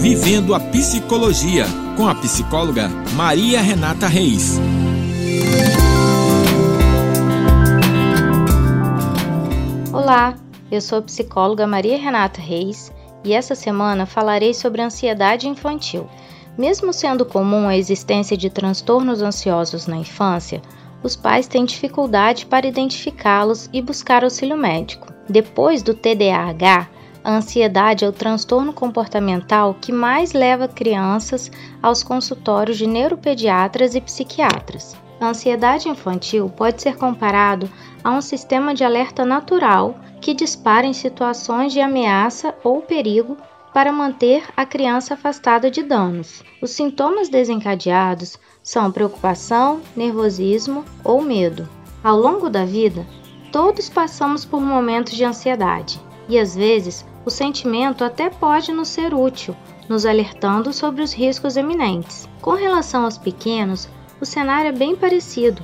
Vivendo a Psicologia, com a psicóloga Maria Renata Reis. Olá, eu sou a psicóloga Maria Renata Reis e essa semana falarei sobre ansiedade infantil. Mesmo sendo comum a existência de transtornos ansiosos na infância, os pais têm dificuldade para identificá-los e buscar auxílio médico. Depois do TDAH, a ansiedade é o transtorno comportamental que mais leva crianças aos consultórios de neuropediatras e psiquiatras. A ansiedade infantil pode ser comparado a um sistema de alerta natural que dispara em situações de ameaça ou perigo para manter a criança afastada de danos. Os sintomas desencadeados são preocupação, nervosismo ou medo. Ao longo da vida, todos passamos por momentos de ansiedade e às vezes o sentimento até pode nos ser útil, nos alertando sobre os riscos eminentes. Com relação aos pequenos, o cenário é bem parecido.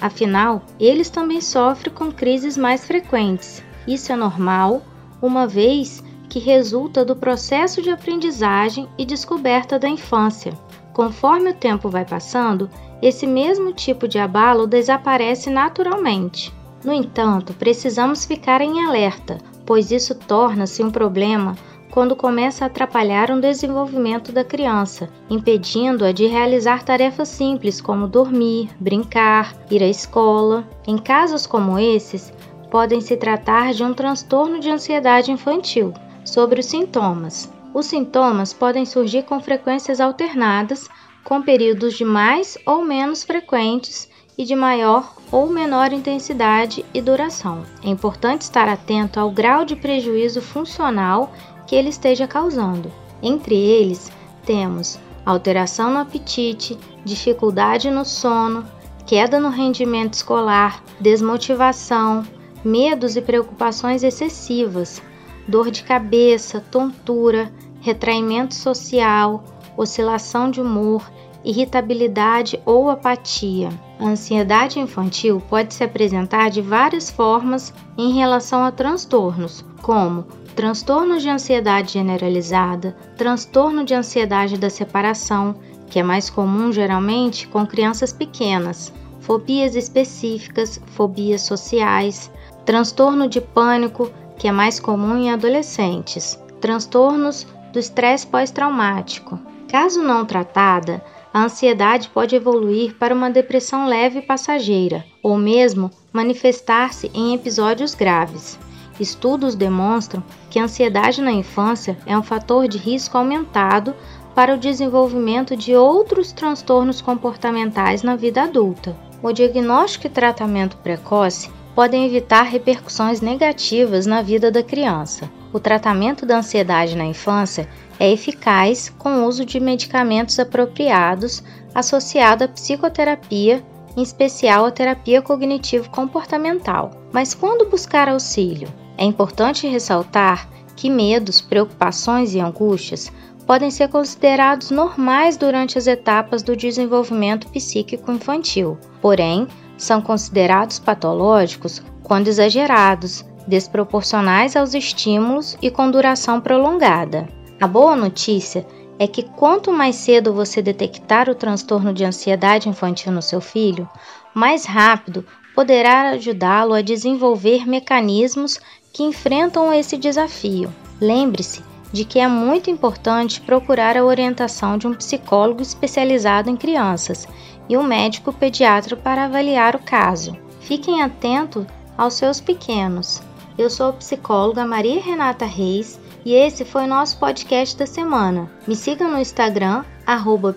Afinal, eles também sofrem com crises mais frequentes. Isso é normal, uma vez que resulta do processo de aprendizagem e descoberta da infância. Conforme o tempo vai passando, esse mesmo tipo de abalo desaparece naturalmente. No entanto, precisamos ficar em alerta, pois isso torna-se um problema quando começa a atrapalhar o desenvolvimento da criança, impedindo-a de realizar tarefas simples como dormir, brincar, ir à escola. Em casos como esses, podem se tratar de um transtorno de ansiedade infantil. Sobre os sintomas: os sintomas podem surgir com frequências alternadas, com períodos de mais ou menos frequentes e de maior ou menor intensidade e duração. É importante estar atento ao grau de prejuízo funcional que ele esteja causando. Entre eles, temos alteração no apetite, dificuldade no sono, queda no rendimento escolar, desmotivação, medos e preocupações excessivas, dor de cabeça, tontura, retraimento social, oscilação de humor, irritabilidade ou apatia. A ansiedade infantil pode se apresentar de várias formas em relação a transtornos, como transtorno de ansiedade generalizada, transtorno de ansiedade da separação, que é mais comum geralmente com crianças pequenas, fobias específicas, fobias sociais, transtorno de pânico, que é mais comum em adolescentes, transtornos do estresse pós-traumático. Caso não tratada, a ansiedade pode evoluir para uma depressão leve e passageira, ou mesmo manifestar-se em episódios graves. Estudos demonstram que a ansiedade na infância é um fator de risco aumentado para o desenvolvimento de outros transtornos comportamentais na vida adulta. O diagnóstico e tratamento precoce podem evitar repercussões negativas na vida da criança. O tratamento da ansiedade na infância é eficaz com o uso de medicamentos apropriados associado à psicoterapia, em especial a terapia cognitivo-comportamental. Mas quando buscar auxílio? É importante ressaltar que medos, preocupações e angústias podem ser considerados normais durante as etapas do desenvolvimento psíquico infantil, porém, são considerados patológicos quando exagerados, desproporcionais aos estímulos e com duração prolongada. A boa notícia é que quanto mais cedo você detectar o transtorno de ansiedade infantil no seu filho, mais rápido poderá ajudá-lo a desenvolver mecanismos que enfrentam esse desafio. Lembre-se de que é muito importante procurar a orientação de um psicólogo especializado em crianças e um médico pediatra para avaliar o caso. Fiquem atentos aos seus pequenos. Eu sou a psicóloga Maria Renata Reis e esse foi o nosso podcast da semana. Me siga no Instagram, arroba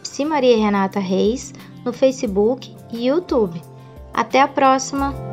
Reis, no Facebook e YouTube. Até a próxima!